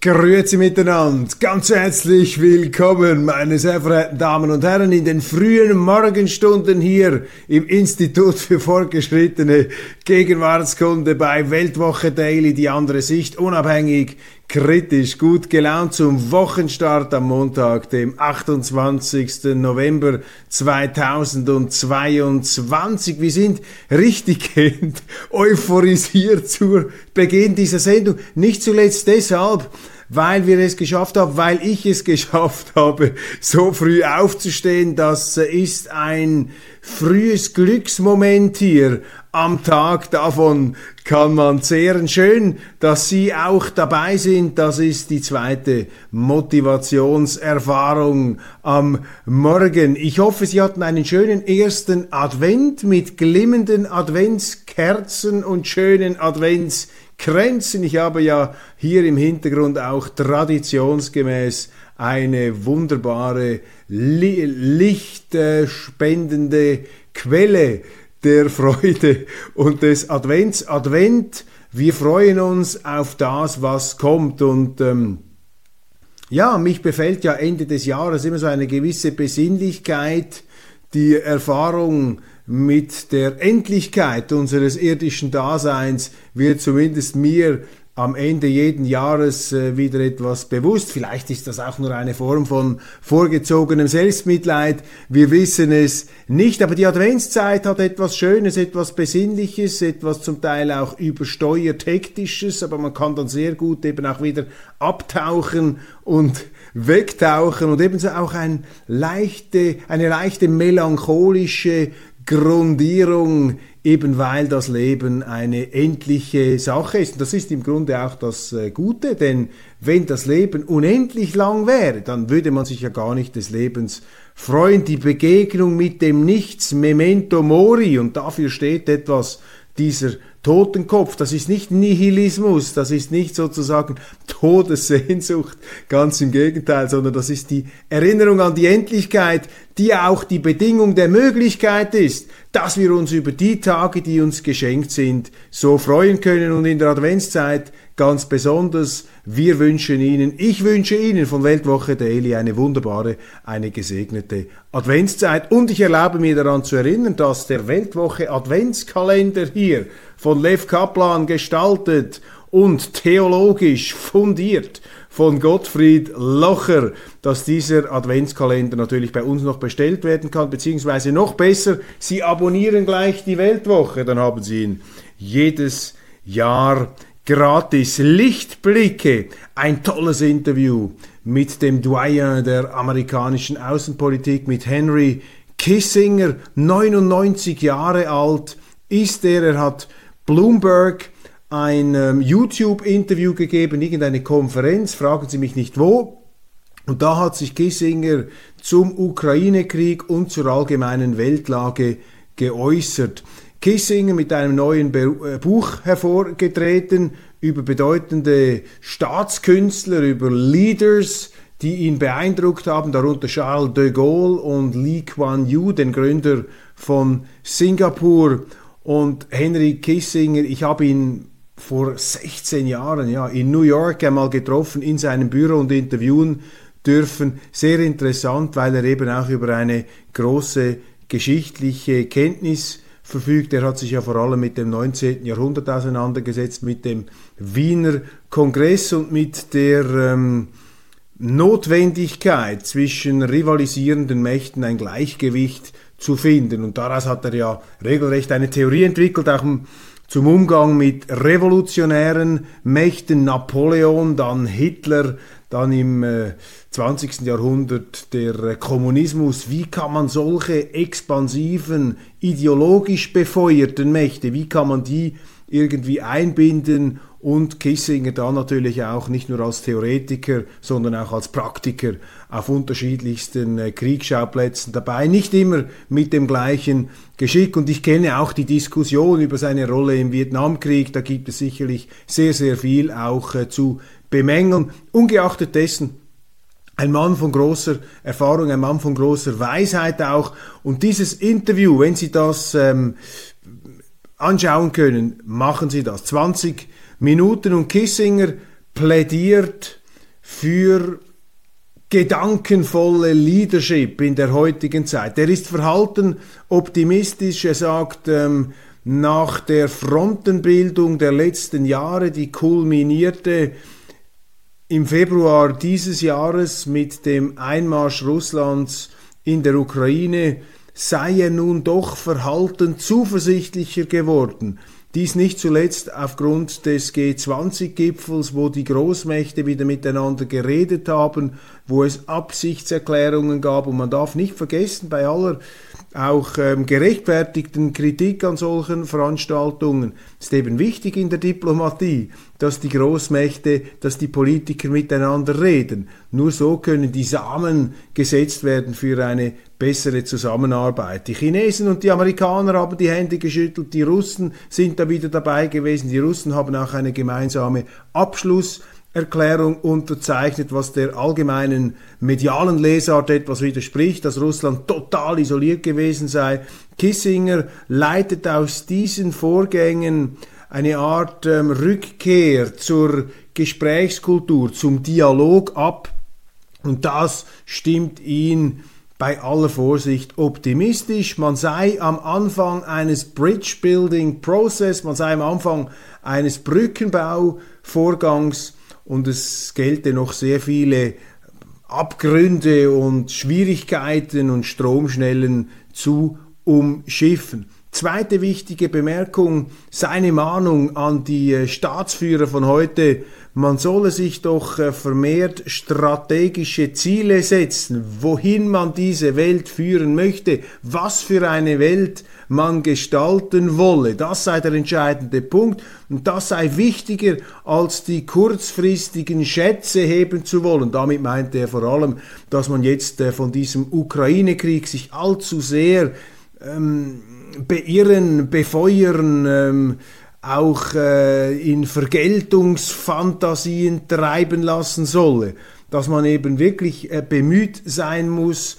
Grüezi miteinander, ganz herzlich willkommen, meine sehr verehrten Damen und Herren, in den frühen Morgenstunden hier im Institut für fortgeschrittene Gegenwartskunde bei Weltwoche Daily, die andere Sicht, unabhängig, kritisch, gut gelaunt zum Wochenstart am Montag, dem 28. November 2022. Wir sind richtig euphorisiert zu Beginn dieser Sendung, nicht zuletzt deshalb, weil wir es geschafft haben, weil ich es geschafft habe, so früh aufzustehen. Das ist ein frühes Glücksmoment hier am Tag. Davon kann man zehren. Schön, dass Sie auch dabei sind. Das ist die zweite Motivationserfahrung am Morgen. Ich hoffe, Sie hatten einen schönen ersten Advent mit glimmenden Adventskerzen und schönen Adventskränzen. Ich habe ja hier im Hintergrund auch traditionsgemäß eine wunderbare lichtspendende Quelle der Freude und des Advents. Advent, wir freuen uns auf das, was kommt und ähm, ja, mich befällt ja Ende des Jahres immer so eine gewisse Besinnlichkeit, die Erfahrung mit der Endlichkeit unseres irdischen Daseins wird zumindest mir am Ende jeden Jahres äh, wieder etwas bewusst. Vielleicht ist das auch nur eine Form von vorgezogenem Selbstmitleid. Wir wissen es nicht. Aber die Adventszeit hat etwas Schönes, etwas Besinnliches, etwas zum Teil auch übersteuert Hektisches. Aber man kann dann sehr gut eben auch wieder abtauchen und wegtauchen und ebenso auch ein leichte, eine leichte melancholische Grundierung eben weil das Leben eine endliche Sache ist. Und das ist im Grunde auch das äh, Gute, denn wenn das Leben unendlich lang wäre, dann würde man sich ja gar nicht des Lebens freuen. Die Begegnung mit dem Nichts, Memento Mori, und dafür steht etwas dieser Totenkopf, das ist nicht Nihilismus, das ist nicht sozusagen Todessehnsucht, ganz im Gegenteil, sondern das ist die Erinnerung an die Endlichkeit, die auch die Bedingung der Möglichkeit ist, dass wir uns über die Tage, die uns geschenkt sind, so freuen können und in der Adventszeit ganz besonders. Wir wünschen Ihnen, ich wünsche Ihnen von Weltwoche Daily eine wunderbare, eine gesegnete Adventszeit und ich erlaube mir daran zu erinnern, dass der Weltwoche Adventskalender hier von Lev Kaplan gestaltet und theologisch fundiert von Gottfried Locher, dass dieser Adventskalender natürlich bei uns noch bestellt werden kann, beziehungsweise noch besser, Sie abonnieren gleich die Weltwoche, dann haben Sie ihn jedes Jahr gratis. Lichtblicke, ein tolles Interview mit dem Doyen der amerikanischen Außenpolitik, mit Henry Kissinger, 99 Jahre alt ist er, er hat Bloomberg ein ähm, YouTube-Interview gegeben, irgendeine Konferenz, fragen Sie mich nicht wo. Und da hat sich Kissinger zum Ukraine-Krieg und zur allgemeinen Weltlage geäußert. Kissinger mit einem neuen äh, Buch hervorgetreten über bedeutende Staatskünstler, über Leaders, die ihn beeindruckt haben, darunter Charles de Gaulle und Lee Kuan Yew, den Gründer von Singapur. Und Henry Kissinger, ich habe ihn vor 16 Jahren ja, in New York einmal getroffen, in seinem Büro und interviewen dürfen. Sehr interessant, weil er eben auch über eine große geschichtliche Kenntnis verfügt. Er hat sich ja vor allem mit dem 19. Jahrhundert auseinandergesetzt, mit dem Wiener Kongress und mit der ähm, Notwendigkeit zwischen rivalisierenden Mächten ein Gleichgewicht zu finden. Und daraus hat er ja regelrecht eine Theorie entwickelt, auch zum Umgang mit revolutionären Mächten, Napoleon, dann Hitler, dann im äh, 20. Jahrhundert der äh, Kommunismus. Wie kann man solche expansiven, ideologisch befeuerten Mächte, wie kann man die irgendwie einbinden und Kissinger da natürlich auch nicht nur als Theoretiker, sondern auch als Praktiker auf unterschiedlichsten äh, Kriegsschauplätzen dabei, nicht immer mit dem gleichen Geschick. Und ich kenne auch die Diskussion über seine Rolle im Vietnamkrieg, da gibt es sicherlich sehr, sehr viel auch äh, zu bemängeln. Ungeachtet dessen, ein Mann von großer Erfahrung, ein Mann von großer Weisheit auch. Und dieses Interview, wenn Sie das ähm, anschauen können, machen Sie das. 20 Minuten und Kissinger plädiert für gedankenvolle Leadership in der heutigen Zeit. Er ist verhalten optimistisch. Er sagt, ähm, nach der Frontenbildung der letzten Jahre, die kulminierte im Februar dieses Jahres mit dem Einmarsch Russlands in der Ukraine, sei er nun doch verhalten zuversichtlicher geworden. Dies nicht zuletzt aufgrund des G20-Gipfels, wo die Großmächte wieder miteinander geredet haben, wo es Absichtserklärungen gab. Und man darf nicht vergessen, bei aller auch ähm, gerechtfertigten Kritik an solchen Veranstaltungen ist eben wichtig in der Diplomatie, dass die Großmächte, dass die Politiker miteinander reden. Nur so können die Samen gesetzt werden für eine bessere Zusammenarbeit. Die Chinesen und die Amerikaner haben die Hände geschüttelt, die Russen sind da wieder dabei gewesen, die Russen haben auch eine gemeinsame Abschluss Erklärung unterzeichnet, was der allgemeinen medialen Lesart etwas widerspricht, dass Russland total isoliert gewesen sei. Kissinger leitet aus diesen Vorgängen eine Art ähm, Rückkehr zur Gesprächskultur, zum Dialog ab und das stimmt ihn bei aller Vorsicht optimistisch. Man sei am Anfang eines Bridge Building Process, man sei am Anfang eines Brückenbauvorgangs und es gelte noch sehr viele Abgründe und Schwierigkeiten und Stromschnellen zu umschiffen. Zweite wichtige Bemerkung, seine Mahnung an die äh, Staatsführer von heute, man solle sich doch äh, vermehrt strategische Ziele setzen, wohin man diese Welt führen möchte, was für eine Welt man gestalten wolle. Das sei der entscheidende Punkt und das sei wichtiger, als die kurzfristigen Schätze heben zu wollen. Damit meinte er vor allem, dass man jetzt äh, von diesem Ukraine-Krieg sich allzu sehr ähm, beirren, befeuern, ähm, auch äh, in Vergeltungsfantasien treiben lassen solle, dass man eben wirklich äh, bemüht sein muss,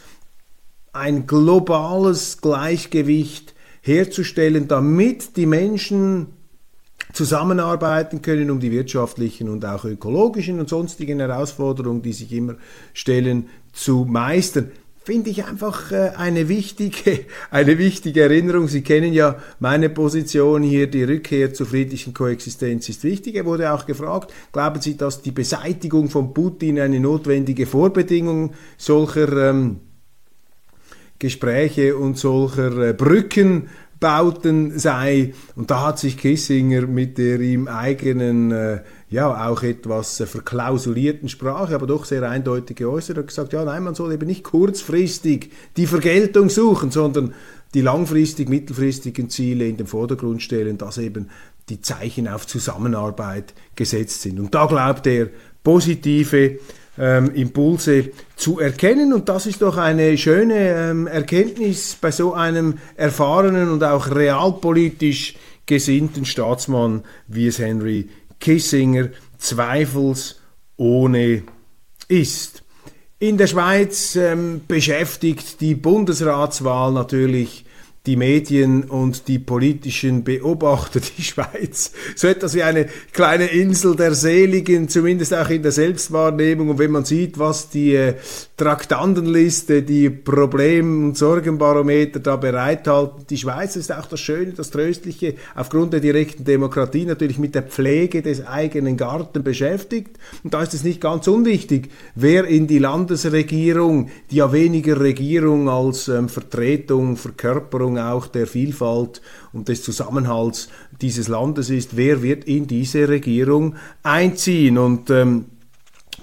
ein globales Gleichgewicht herzustellen, damit die Menschen zusammenarbeiten können, um die wirtschaftlichen und auch ökologischen und sonstigen Herausforderungen, die sich immer stellen, zu meistern finde ich einfach äh, eine wichtige, eine wichtige Erinnerung. Sie kennen ja meine Position hier, die Rückkehr zur friedlichen Koexistenz ist wichtig. Er wurde auch gefragt, glauben Sie, dass die Beseitigung von Putin eine notwendige Vorbedingung solcher ähm, Gespräche und solcher äh, Brücken Bauten sei. Und da hat sich Kissinger mit der ihm eigenen, äh, ja, auch etwas äh, verklausulierten Sprache, aber doch sehr eindeutig geäußert und gesagt, ja, nein, man soll eben nicht kurzfristig die Vergeltung suchen, sondern die langfristig, mittelfristigen Ziele in den Vordergrund stellen, dass eben die Zeichen auf Zusammenarbeit gesetzt sind. Und da glaubt er, positive ähm, Impulse zu erkennen. Und das ist doch eine schöne ähm, Erkenntnis bei so einem erfahrenen und auch realpolitisch gesinnten Staatsmann, wie es Henry Kissinger zweifelsohne ist. In der Schweiz ähm, beschäftigt die Bundesratswahl natürlich die Medien und die politischen Beobachter, die Schweiz, so etwas wie eine kleine Insel der Seligen, zumindest auch in der Selbstwahrnehmung. Und wenn man sieht, was die äh, Traktandenliste, die Problem- und Sorgenbarometer da bereithalten, die Schweiz ist auch das Schöne, das Tröstliche, aufgrund der direkten Demokratie natürlich mit der Pflege des eigenen Garten beschäftigt. Und da ist es nicht ganz unwichtig, wer in die Landesregierung, die ja weniger Regierung als ähm, Vertretung, Verkörperung Ausstrahlung auch der Vielfalt und des Zusammenhalts dieses Landes ist, wer wird in diese Regierung einziehen. Und ähm,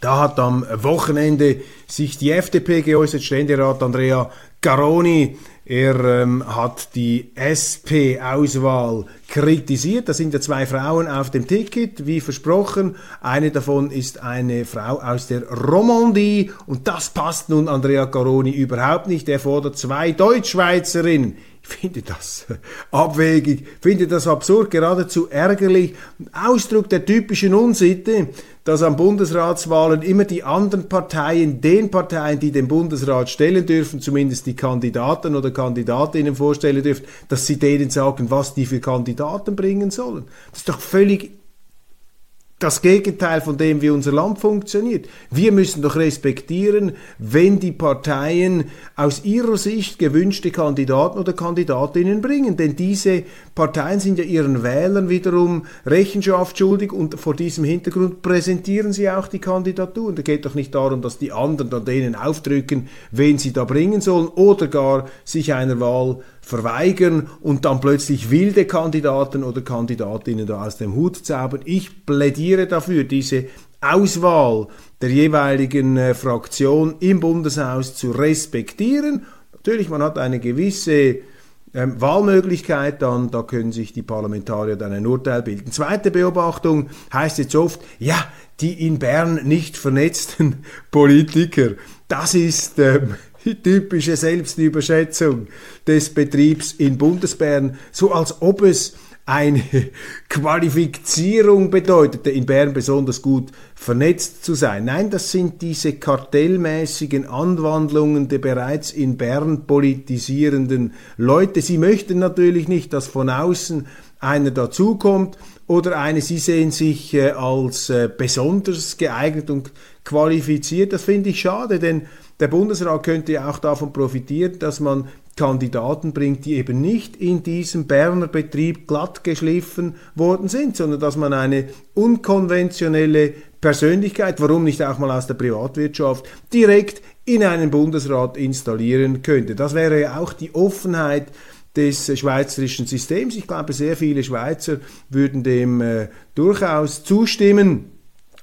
da hat am Wochenende sich die FDP geäußert, Ständerat Andrea Garoni er ähm, hat die SP-Auswahl kritisiert. Da sind ja zwei Frauen auf dem Ticket, wie versprochen. Eine davon ist eine Frau aus der Romandie und das passt nun Andrea Caroni überhaupt nicht. Er fordert zwei Deutschschweizerinnen. Ich finde das abwegig, finde das absurd, geradezu ärgerlich. Ausdruck der typischen Unsitte, dass an Bundesratswahlen immer die anderen Parteien, den Parteien, die den Bundesrat stellen dürfen, zumindest die Kandidaten oder Kandidatinnen vorstellen dürfen, dass sie denen sagen, was die für Kandidaten bringen sollen. Das ist doch völlig das Gegenteil von dem, wie unser Land funktioniert. Wir müssen doch respektieren, wenn die Parteien aus ihrer Sicht gewünschte Kandidaten oder Kandidatinnen bringen. Denn diese Parteien sind ja ihren Wählern wiederum Rechenschaft schuldig und vor diesem Hintergrund präsentieren sie auch die Kandidaturen. Da geht doch nicht darum, dass die anderen dann denen aufdrücken, wen sie da bringen sollen oder gar sich einer Wahl verweigern und dann plötzlich wilde Kandidaten oder Kandidatinnen da aus dem Hut zaubern. Ich plädiere dafür, diese Auswahl der jeweiligen äh, Fraktion im Bundeshaus zu respektieren. Natürlich, man hat eine gewisse ähm, Wahlmöglichkeit, dann da können sich die Parlamentarier dann ein Urteil bilden. Zweite Beobachtung heißt jetzt oft, ja, die in Bern nicht vernetzten Politiker, das ist ähm, die typische Selbstüberschätzung des Betriebs in Bundesbern, so als ob es eine Qualifizierung bedeutete, in Bern besonders gut vernetzt zu sein. Nein, das sind diese kartellmäßigen Anwandlungen der bereits in Bern politisierenden Leute. Sie möchten natürlich nicht, dass von außen einer dazukommt oder eine, sie sehen sich äh, als äh, besonders geeignet und qualifiziert. Das finde ich schade, denn der Bundesrat könnte ja auch davon profitieren, dass man Kandidaten bringt, die eben nicht in diesem Berner Betrieb glatt geschliffen worden sind, sondern dass man eine unkonventionelle Persönlichkeit, warum nicht auch mal aus der Privatwirtschaft, direkt in einen Bundesrat installieren könnte. Das wäre ja auch die Offenheit des schweizerischen Systems. Ich glaube, sehr viele Schweizer würden dem äh, durchaus zustimmen.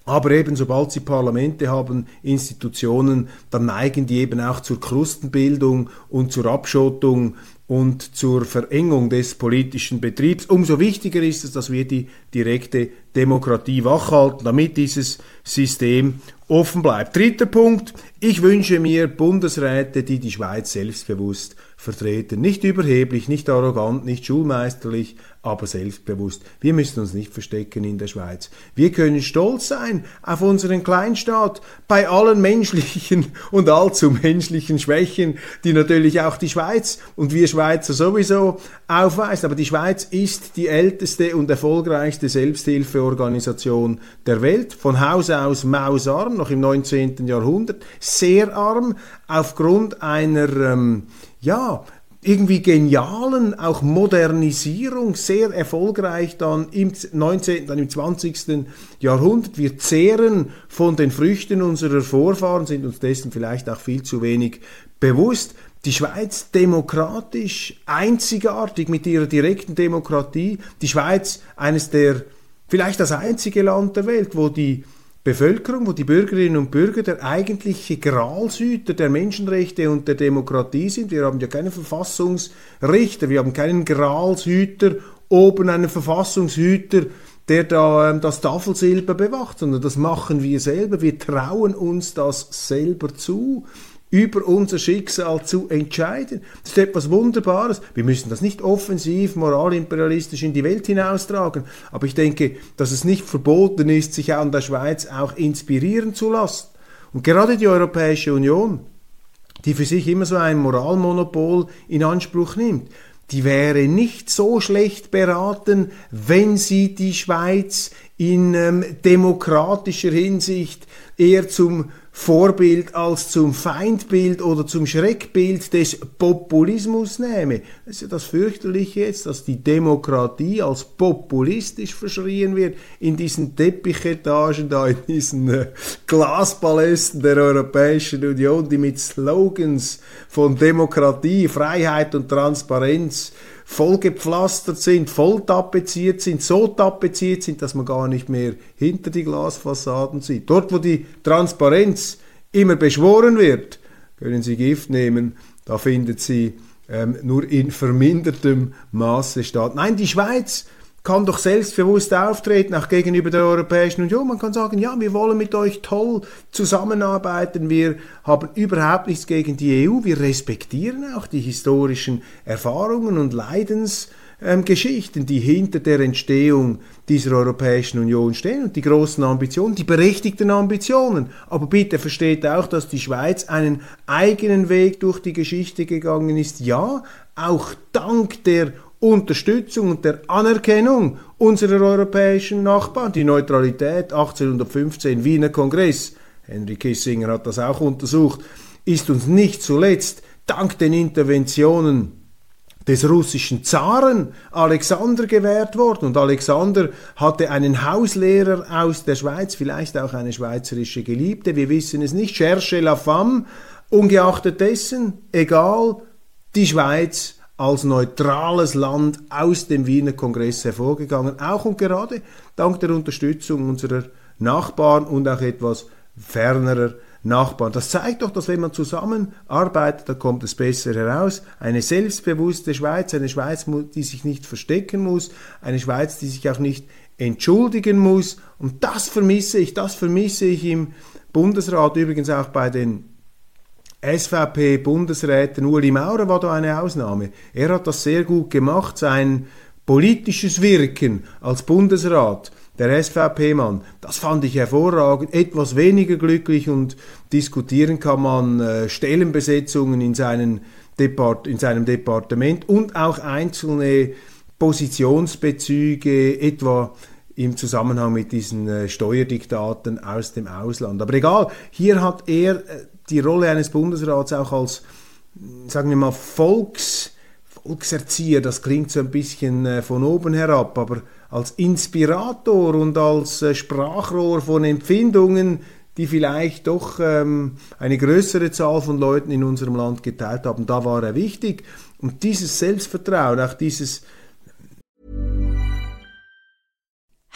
Aber eben, sobald sie Parlamente haben, Institutionen, dann neigen die eben auch zur Krustenbildung und zur Abschottung und zur Verengung des politischen Betriebs. Umso wichtiger ist es, dass wir die direkte Demokratie wachhalten, damit dieses System offen bleibt. Dritter Punkt. Ich wünsche mir Bundesräte, die die Schweiz selbstbewusst vertreten. Nicht überheblich, nicht arrogant, nicht schulmeisterlich, aber selbstbewusst. Wir müssen uns nicht verstecken in der Schweiz. Wir können stolz sein auf unseren Kleinstaat bei allen menschlichen und allzu menschlichen Schwächen, die natürlich auch die Schweiz und wir Schweizer sowieso aufweisen. Aber die Schweiz ist die älteste und erfolgreichste Selbsthilfeorganisation der Welt. Von Haus aus mausarm, noch im 19. Jahrhundert, sehr arm aufgrund einer ähm, ja, irgendwie genialen, auch Modernisierung, sehr erfolgreich dann im 19., dann im 20. Jahrhundert. Wir zehren von den Früchten unserer Vorfahren, sind uns dessen vielleicht auch viel zu wenig bewusst. Die Schweiz demokratisch, einzigartig mit ihrer direkten Demokratie. Die Schweiz eines der, vielleicht das einzige Land der Welt, wo die Bevölkerung, wo die Bürgerinnen und Bürger der eigentliche Gralshüter der Menschenrechte und der Demokratie sind. Wir haben ja keinen Verfassungsrichter, wir haben keinen Gralshüter, oben einen Verfassungshüter, der da ähm, das Tafelsilber bewacht, sondern das machen wir selber. Wir trauen uns das selber zu über unser Schicksal zu entscheiden. Das ist etwas Wunderbares. Wir müssen das nicht offensiv, moralimperialistisch in die Welt hinaustragen, aber ich denke, dass es nicht verboten ist, sich an der Schweiz auch inspirieren zu lassen. Und gerade die Europäische Union, die für sich immer so ein Moralmonopol in Anspruch nimmt, die wäre nicht so schlecht beraten, wenn sie die Schweiz in ähm, demokratischer Hinsicht eher zum Vorbild als zum Feindbild oder zum Schreckbild des Populismus nehme. Das ist ja das fürchterliche jetzt, dass die Demokratie als populistisch verschrien wird in diesen Teppichetagen da, in diesen äh, Glaspalästen der Europäischen Union, die mit Slogans von Demokratie, Freiheit und Transparenz vollgepflastert sind, voll tapeziert sind, so tapeziert sind, dass man gar nicht mehr hinter die Glasfassaden sieht. Dort, wo die Transparenz immer beschworen wird, können Sie Gift nehmen, da findet sie ähm, nur in vermindertem Maße statt. Nein, die Schweiz kann doch selbstbewusst auftreten, auch gegenüber der Europäischen Union. Man kann sagen, ja, wir wollen mit euch toll zusammenarbeiten, wir haben überhaupt nichts gegen die EU, wir respektieren auch die historischen Erfahrungen und Leidensgeschichten, ähm, die hinter der Entstehung dieser Europäischen Union stehen und die großen Ambitionen, die berechtigten Ambitionen. Aber bitte versteht auch, dass die Schweiz einen eigenen Weg durch die Geschichte gegangen ist. Ja, auch dank der Unterstützung und der Anerkennung unserer europäischen Nachbarn. Die Neutralität 1815 Wiener Kongress, Henry Kissinger hat das auch untersucht, ist uns nicht zuletzt dank den Interventionen des russischen Zaren Alexander gewährt worden. Und Alexander hatte einen Hauslehrer aus der Schweiz, vielleicht auch eine schweizerische Geliebte, wir wissen es nicht, cherche la femme, ungeachtet dessen, egal, die Schweiz als neutrales Land aus dem Wiener Kongress hervorgegangen, auch und gerade dank der Unterstützung unserer Nachbarn und auch etwas fernerer Nachbarn. Das zeigt doch, dass wenn man zusammenarbeitet, da kommt es besser heraus. Eine selbstbewusste Schweiz, eine Schweiz, die sich nicht verstecken muss, eine Schweiz, die sich auch nicht entschuldigen muss. Und das vermisse ich, das vermisse ich im Bundesrat, übrigens auch bei den SVP-Bundesrätin Uli Maurer war da eine Ausnahme. Er hat das sehr gut gemacht, sein politisches Wirken als Bundesrat, der SVP-Mann, das fand ich hervorragend, etwas weniger glücklich und diskutieren kann man äh, Stellenbesetzungen in, seinen Depart in seinem Departement und auch einzelne Positionsbezüge, etwa im Zusammenhang mit diesen äh, Steuerdiktaten aus dem Ausland. Aber egal, hier hat er äh, die Rolle eines Bundesrats auch als, sagen wir mal, Volks, Volkserzieher, das klingt so ein bisschen äh, von oben herab, aber als Inspirator und als äh, Sprachrohr von Empfindungen, die vielleicht doch ähm, eine größere Zahl von Leuten in unserem Land geteilt haben, da war er wichtig. Und dieses Selbstvertrauen, auch dieses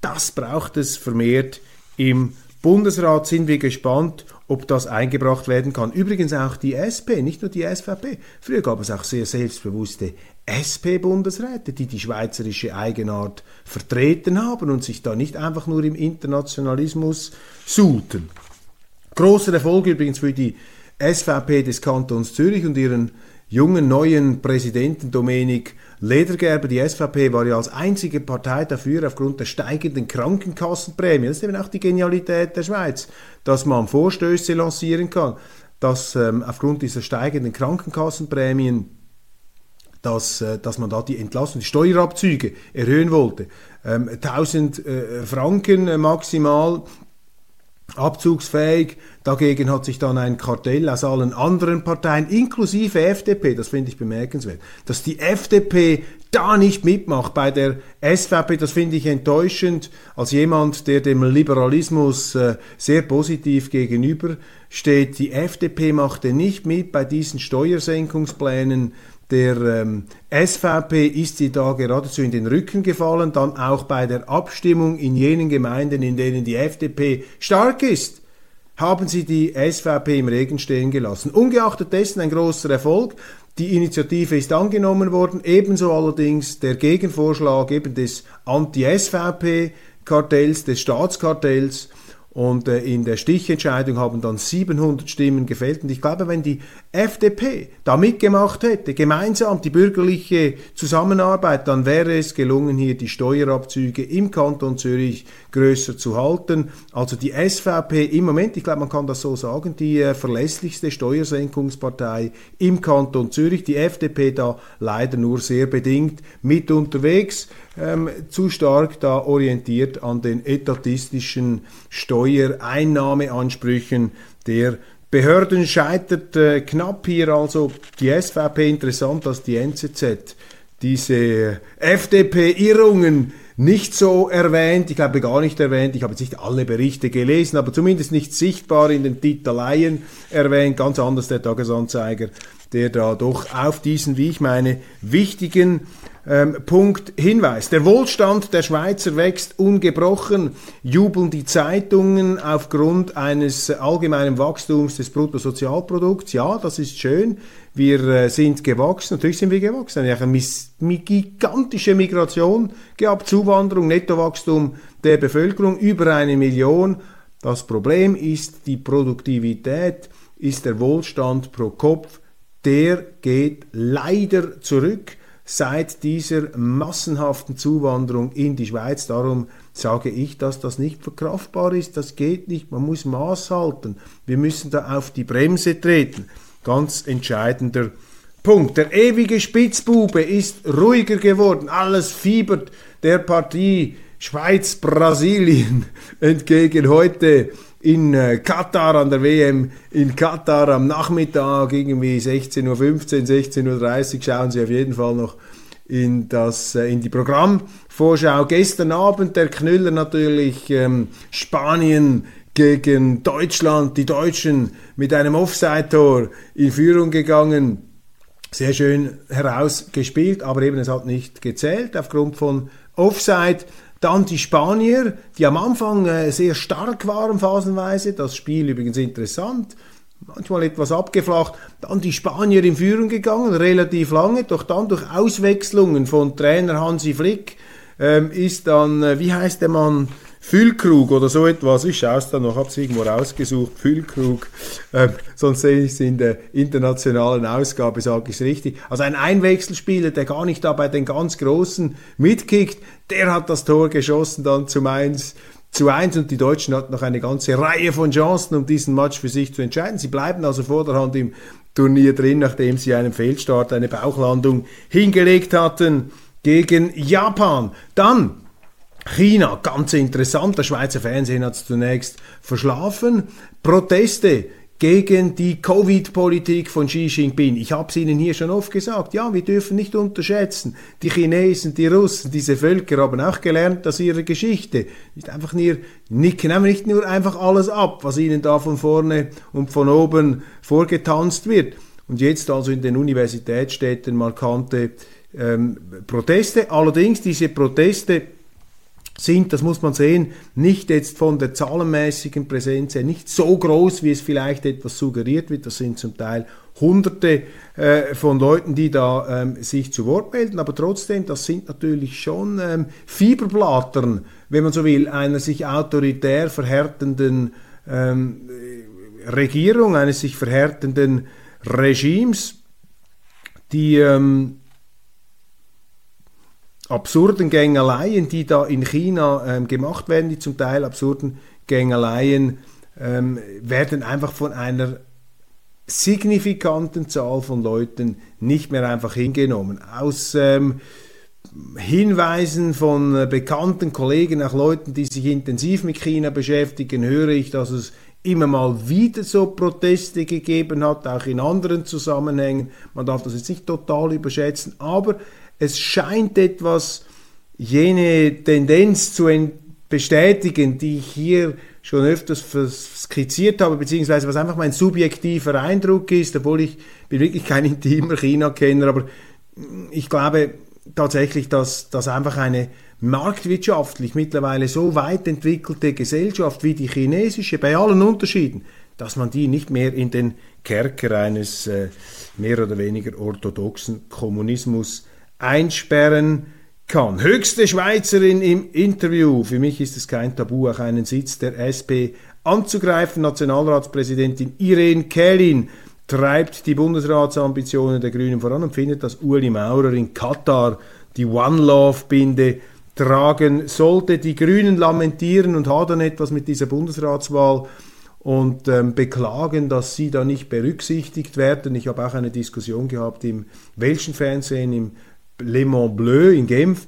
Das braucht es vermehrt im Bundesrat. Sind wir gespannt, ob das eingebracht werden kann. Übrigens auch die SP, nicht nur die SVP. Früher gab es auch sehr selbstbewusste SP-Bundesräte, die die schweizerische Eigenart vertreten haben und sich da nicht einfach nur im Internationalismus suchten. Großer Erfolg übrigens für die SVP des Kantons Zürich und ihren jungen neuen Präsidenten Dominik Ledergerber, die SVP war ja als einzige Partei dafür, aufgrund der steigenden Krankenkassenprämie, das ist eben auch die Genialität der Schweiz, dass man Vorstöße lancieren kann, dass ähm, aufgrund dieser steigenden Krankenkassenprämien dass, äh, dass man da die Entlastung, die Steuerabzüge erhöhen wollte. Ähm, 1000 äh, Franken äh, maximal abzugsfähig. Dagegen hat sich dann ein Kartell aus allen anderen Parteien, inklusive FDP, das finde ich bemerkenswert, dass die FDP da nicht mitmacht bei der SVP, das finde ich enttäuschend als jemand, der dem Liberalismus äh, sehr positiv gegenübersteht. Die FDP machte nicht mit bei diesen Steuersenkungsplänen der ähm, SVP ist sie da geradezu in den Rücken gefallen, dann auch bei der Abstimmung in jenen Gemeinden, in denen die FDP stark ist, haben sie die SVP im Regen stehen gelassen. Ungeachtet dessen ein großer Erfolg. Die Initiative ist angenommen worden, ebenso allerdings der Gegenvorschlag eben des Anti-SVP-Kartells, des Staatskartells und äh, in der Stichentscheidung haben dann 700 Stimmen gefällt. Und ich glaube, wenn die FDP da mitgemacht hätte, gemeinsam die bürgerliche Zusammenarbeit, dann wäre es gelungen, hier die Steuerabzüge im Kanton Zürich größer zu halten. Also die SVP im Moment, ich glaube, man kann das so sagen, die äh, verlässlichste Steuersenkungspartei im Kanton Zürich. Die FDP da leider nur sehr bedingt mit unterwegs ähm, zu stark da orientiert an den etatistischen Steuereinnahmeansprüchen der Behörden. Scheitert äh, knapp hier also die SVP interessant, dass die NZZ diese FDP-Irrungen nicht so erwähnt, ich glaube gar nicht erwähnt, ich habe jetzt nicht alle Berichte gelesen, aber zumindest nicht sichtbar in den Titeleien erwähnt, ganz anders der Tagesanzeiger, der da doch auf diesen, wie ich meine, wichtigen ähm, Punkt Hinweis. Der Wohlstand der Schweizer wächst ungebrochen, jubeln die Zeitungen aufgrund eines allgemeinen Wachstums des Bruttosozialprodukts. Ja, das ist schön. Wir äh, sind gewachsen, natürlich sind wir gewachsen. Wir haben eine gigantische Migration gehabt, Zuwanderung, Nettowachstum der Bevölkerung über eine Million. Das Problem ist die Produktivität, ist der Wohlstand pro Kopf, der geht leider zurück seit dieser massenhaften Zuwanderung in die Schweiz. Darum sage ich, dass das nicht verkraftbar ist. Das geht nicht. Man muss Maß halten. Wir müssen da auf die Bremse treten. Ganz entscheidender Punkt. Der ewige Spitzbube ist ruhiger geworden. Alles fiebert der Partie Schweiz-Brasilien entgegen heute in äh, Katar an der WM in Katar am Nachmittag irgendwie 16.15 Uhr, 16.30 Uhr schauen Sie auf jeden Fall noch in, das, äh, in die Programmvorschau. Gestern Abend der Knüller natürlich ähm, Spanien gegen Deutschland, die Deutschen mit einem Offside-Tor in Führung gegangen. Sehr schön herausgespielt, aber eben es hat nicht gezählt aufgrund von Offside. Dann die Spanier, die am Anfang äh, sehr stark waren phasenweise. Das Spiel übrigens interessant. Manchmal etwas abgeflacht. Dann die Spanier in Führung gegangen, relativ lange. Doch dann durch Auswechslungen von Trainer Hansi Flick ähm, ist dann, äh, wie heißt der Mann? Füllkrug oder so etwas. Ich schaue es dann noch, habe es irgendwo rausgesucht. Füllkrug, ähm, sonst sehe ich es in der internationalen Ausgabe, sage ich es richtig. Also ein Einwechselspieler, der gar nicht da bei den ganz Großen mitkickt, der hat das Tor geschossen dann zum 1 zu 1 und die Deutschen hatten noch eine ganze Reihe von Chancen, um diesen Match für sich zu entscheiden. Sie bleiben also vorderhand im Turnier drin, nachdem sie einen Fehlstart, eine Bauchlandung hingelegt hatten gegen Japan. Dann China, ganz interessant, der Schweizer Fernsehen hat es zunächst verschlafen. Proteste gegen die Covid-Politik von Xi Jinping. Ich habe es Ihnen hier schon oft gesagt. Ja, wir dürfen nicht unterschätzen. Die Chinesen, die Russen, diese Völker haben auch gelernt aus ihrer Geschichte. Nicht einfach nur nicken, aber nicht nur einfach alles ab, was ihnen da von vorne und von oben vorgetanzt wird. Und jetzt also in den Universitätsstädten markante ähm, Proteste. Allerdings diese Proteste sind, das muss man sehen, nicht jetzt von der zahlenmäßigen Präsenz her nicht so groß, wie es vielleicht etwas suggeriert wird. Das sind zum Teil Hunderte äh, von Leuten, die da ähm, sich zu Wort melden, aber trotzdem, das sind natürlich schon ähm, Fieberblattern, wenn man so will, einer sich autoritär verhärtenden ähm, Regierung, eines sich verhärtenden Regimes. die ähm, absurden Gängeleien, die da in China ähm, gemacht werden, die zum Teil absurden Gängeleien, ähm, werden einfach von einer signifikanten Zahl von Leuten nicht mehr einfach hingenommen. Aus ähm, Hinweisen von äh, bekannten Kollegen, auch Leuten, die sich intensiv mit China beschäftigen, höre ich, dass es immer mal wieder so Proteste gegeben hat, auch in anderen Zusammenhängen. Man darf das jetzt nicht total überschätzen, aber es scheint etwas jene Tendenz zu bestätigen, die ich hier schon öfters skizziert habe, beziehungsweise was einfach mein subjektiver Eindruck ist, obwohl ich bin wirklich kein intimer China-Kenner, aber ich glaube tatsächlich, dass das einfach eine marktwirtschaftlich mittlerweile so weit entwickelte Gesellschaft wie die chinesische, bei allen Unterschieden, dass man die nicht mehr in den Kerker eines äh, mehr oder weniger orthodoxen Kommunismus einsperren kann. Höchste Schweizerin im Interview. Für mich ist es kein Tabu, auch einen Sitz der SP anzugreifen. Nationalratspräsidentin Irene Kählin treibt die Bundesratsambitionen der Grünen voran und findet, dass Uli Maurer in Katar die One Love Binde tragen sollte. Die Grünen lamentieren und hadern etwas mit dieser Bundesratswahl und ähm, beklagen, dass sie da nicht berücksichtigt werden. Ich habe auch eine Diskussion gehabt im welschen Fernsehen, im Le Mans Bleu in Genf.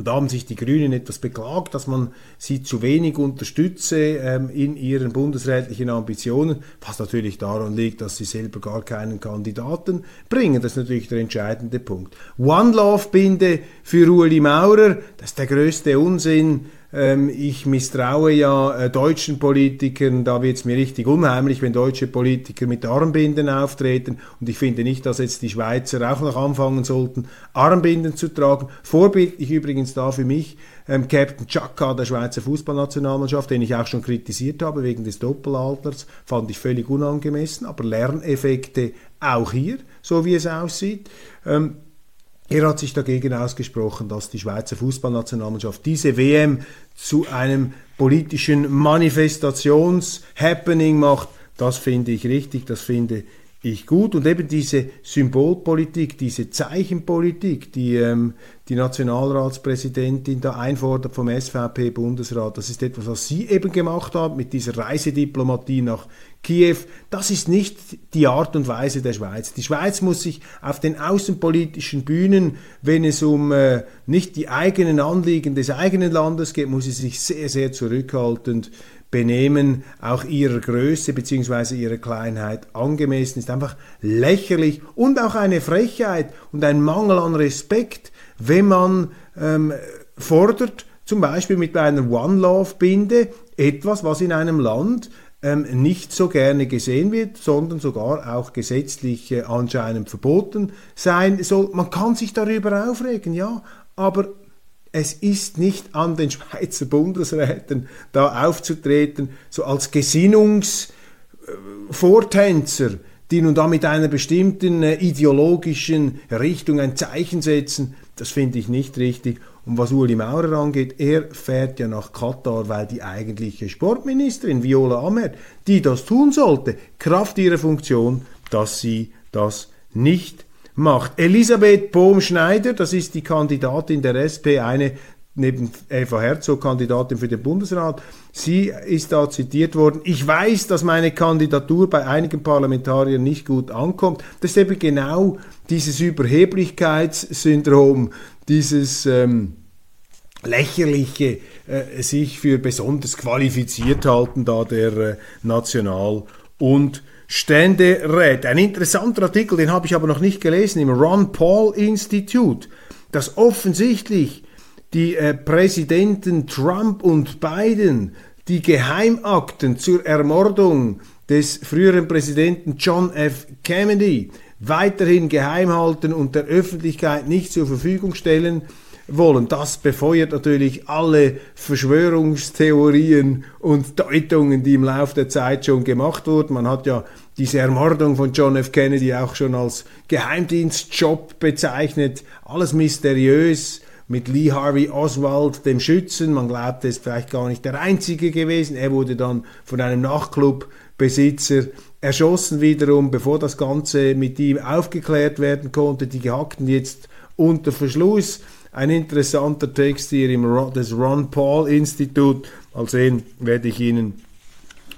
Und da haben sich die Grünen etwas beklagt, dass man sie zu wenig unterstütze ähm, in ihren bundesrätlichen Ambitionen, was natürlich daran liegt, dass sie selber gar keinen Kandidaten bringen. Das ist natürlich der entscheidende Punkt. One Love Binde für Ueli Maurer, das ist der größte Unsinn ich misstraue ja äh, deutschen Politikern, da wird es mir richtig unheimlich, wenn deutsche Politiker mit Armbinden auftreten. Und ich finde nicht, dass jetzt die Schweizer auch noch anfangen sollten, Armbinden zu tragen. Vorbildlich übrigens da für mich ähm, Captain Chaka der Schweizer Fußballnationalmannschaft, den ich auch schon kritisiert habe wegen des Doppelalters, fand ich völlig unangemessen, aber Lerneffekte auch hier, so wie es aussieht. Ähm, er hat sich dagegen ausgesprochen, dass die Schweizer Fußballnationalmannschaft diese WM zu einem politischen Manifestations-Happening macht. Das finde ich richtig, das finde ich gut. Und eben diese Symbolpolitik, diese Zeichenpolitik, die ähm, die Nationalratspräsidentin da einfordert vom SVP-Bundesrat, das ist etwas, was Sie eben gemacht haben mit dieser Reisediplomatie nach Kiew. Das ist nicht die Art und Weise der Schweiz. Die Schweiz muss sich auf den außenpolitischen Bühnen, wenn es um äh, nicht die eigenen Anliegen des eigenen Landes geht, muss sie sich sehr, sehr zurückhaltend Benehmen auch ihrer Größe bzw. ihrer Kleinheit angemessen ist. Einfach lächerlich und auch eine Frechheit und ein Mangel an Respekt, wenn man ähm, fordert, zum Beispiel mit einer One-Love-Binde, etwas, was in einem Land ähm, nicht so gerne gesehen wird, sondern sogar auch gesetzlich äh, anscheinend verboten sein soll. Man kann sich darüber aufregen, ja, aber es ist nicht an den Schweizer Bundesräten da aufzutreten, so als Gesinnungsvortänzer, die nun da mit einer bestimmten äh, ideologischen Richtung ein Zeichen setzen. Das finde ich nicht richtig. Und was Uli Maurer angeht, er fährt ja nach Katar, weil die eigentliche Sportministerin Viola Amherd, die das tun sollte, Kraft ihrer Funktion, dass sie das nicht macht. Elisabeth Bohm-Schneider, das ist die Kandidatin der SP, eine neben Eva Herzog Kandidatin für den Bundesrat. Sie ist da zitiert worden. Ich weiß, dass meine Kandidatur bei einigen Parlamentariern nicht gut ankommt. Das ist eben genau dieses Überheblichkeitssyndrom, dieses ähm, lächerliche äh, sich für besonders qualifiziert halten da der äh, National- und Ständeräte. Ein interessanter Artikel, den habe ich aber noch nicht gelesen, im Ron Paul Institute, dass offensichtlich die äh, Präsidenten Trump und Biden die Geheimakten zur Ermordung des früheren Präsidenten John F. Kennedy weiterhin geheim halten und der Öffentlichkeit nicht zur Verfügung stellen wollen. Das befeuert natürlich alle Verschwörungstheorien und Deutungen, die im Laufe der Zeit schon gemacht wurden. Man hat ja diese Ermordung von John F. Kennedy auch schon als Geheimdienstjob bezeichnet. Alles mysteriös, mit Lee Harvey Oswald, dem Schützen. Man glaubt, er ist vielleicht gar nicht der Einzige gewesen. Er wurde dann von einem Nachtclubbesitzer erschossen wiederum, bevor das Ganze mit ihm aufgeklärt werden konnte. Die gehackten jetzt unter Verschluss. Ein interessanter Text hier im Ron, des Ron Paul Institut. Mal sehen, werde ich Ihnen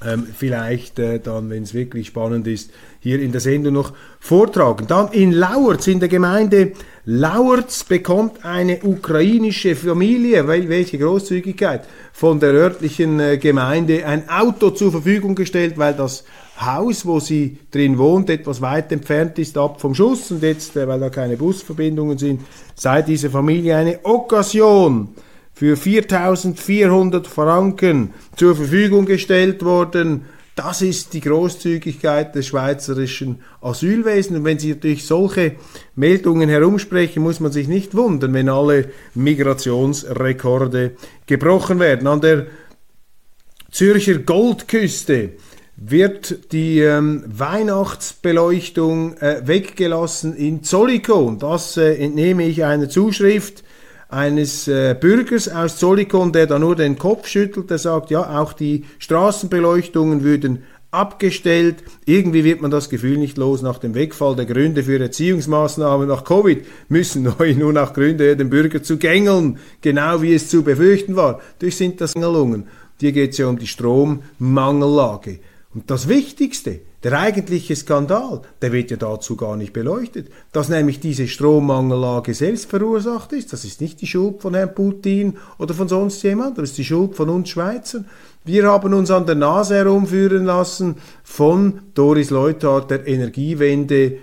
ähm, vielleicht äh, dann, wenn es wirklich spannend ist, hier in der Sendung noch vortragen. Dann in Lauerz, in der Gemeinde Lauerz bekommt eine ukrainische Familie, welche Großzügigkeit, von der örtlichen äh, Gemeinde ein Auto zur Verfügung gestellt, weil das Haus, wo sie drin wohnt, etwas weit entfernt ist ab vom Schuss und jetzt, äh, weil da keine Busverbindungen sind, sei diese Familie eine Okkasion für 4400 Franken zur Verfügung gestellt worden. Das ist die Großzügigkeit des schweizerischen Asylwesens. Und wenn Sie durch solche Meldungen herumsprechen, muss man sich nicht wundern, wenn alle Migrationsrekorde gebrochen werden. An der Zürcher Goldküste wird die ähm, Weihnachtsbeleuchtung äh, weggelassen in Zollikon. Das äh, entnehme ich einer Zuschrift eines äh, Bürgers aus Zollikon, der da nur den Kopf schüttelt, der sagt, ja, auch die Straßenbeleuchtungen würden abgestellt. Irgendwie wird man das Gefühl nicht los. Nach dem Wegfall der Gründe für Erziehungsmaßnahmen nach Covid müssen neu nur noch Gründe, den Bürger zu gängeln, genau wie es zu befürchten war. Durch sind das Gängelungen. Hier geht es ja um die Strommangellage. Und das Wichtigste, der eigentliche Skandal, der wird ja dazu gar nicht beleuchtet, dass nämlich diese Strommangellage selbst verursacht ist. Das ist nicht die Schuld von Herrn Putin oder von sonst jemand, das ist die Schuld von uns Schweizern. Wir haben uns an der Nase herumführen lassen von Doris Leuthard, der Energiewende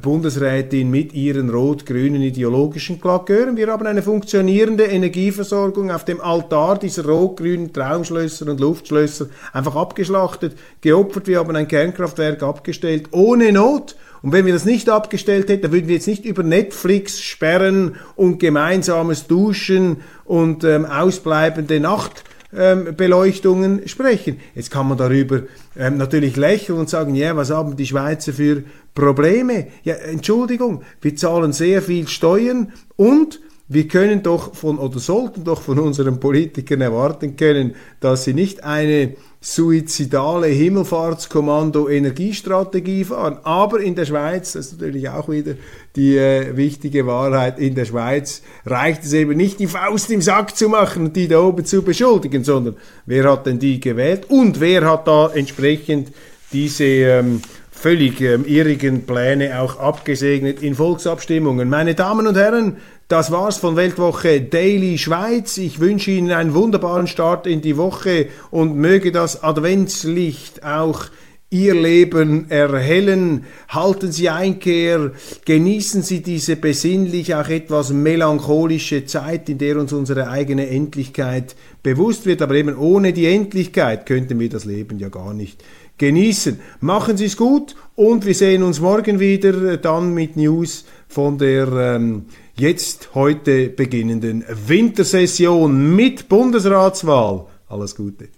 Bundesrätin mit ihren rot-grünen ideologischen Klakeuren. Wir haben eine funktionierende Energieversorgung auf dem Altar dieser rot-grünen Traumschlösser und Luftschlösser einfach abgeschlachtet, geopfert. Wir haben ein Kernkraftwerk abgestellt, ohne Not. Und wenn wir das nicht abgestellt hätten, dann würden wir jetzt nicht über Netflix sperren und gemeinsames Duschen und ähm, ausbleibende Nacht ähm, Beleuchtungen sprechen. Jetzt kann man darüber ähm, natürlich lächeln und sagen, ja, was haben die Schweizer für Probleme? Ja, Entschuldigung, wir zahlen sehr viel Steuern und wir können doch von oder sollten doch von unseren Politikern erwarten können, dass sie nicht eine suizidale Himmelfahrtskommando Energiestrategie fahren. Aber in der Schweiz, das ist natürlich auch wieder die äh, wichtige Wahrheit, in der Schweiz reicht es eben nicht, die Faust im Sack zu machen und die da oben zu beschuldigen, sondern wer hat denn die gewählt und wer hat da entsprechend diese ähm, völlig ähm, irrigen Pläne auch abgesegnet in Volksabstimmungen. Meine Damen und Herren, das war's von Weltwoche Daily Schweiz. Ich wünsche Ihnen einen wunderbaren Start in die Woche und möge das Adventslicht auch Ihr Leben erhellen. Halten Sie Einkehr, genießen Sie diese besinnlich auch etwas melancholische Zeit, in der uns unsere eigene Endlichkeit bewusst wird. Aber eben ohne die Endlichkeit könnten wir das Leben ja gar nicht genießen. Machen Sie es gut und wir sehen uns morgen wieder äh, dann mit News von der ähm, jetzt heute beginnenden Wintersession mit Bundesratswahl. Alles Gute.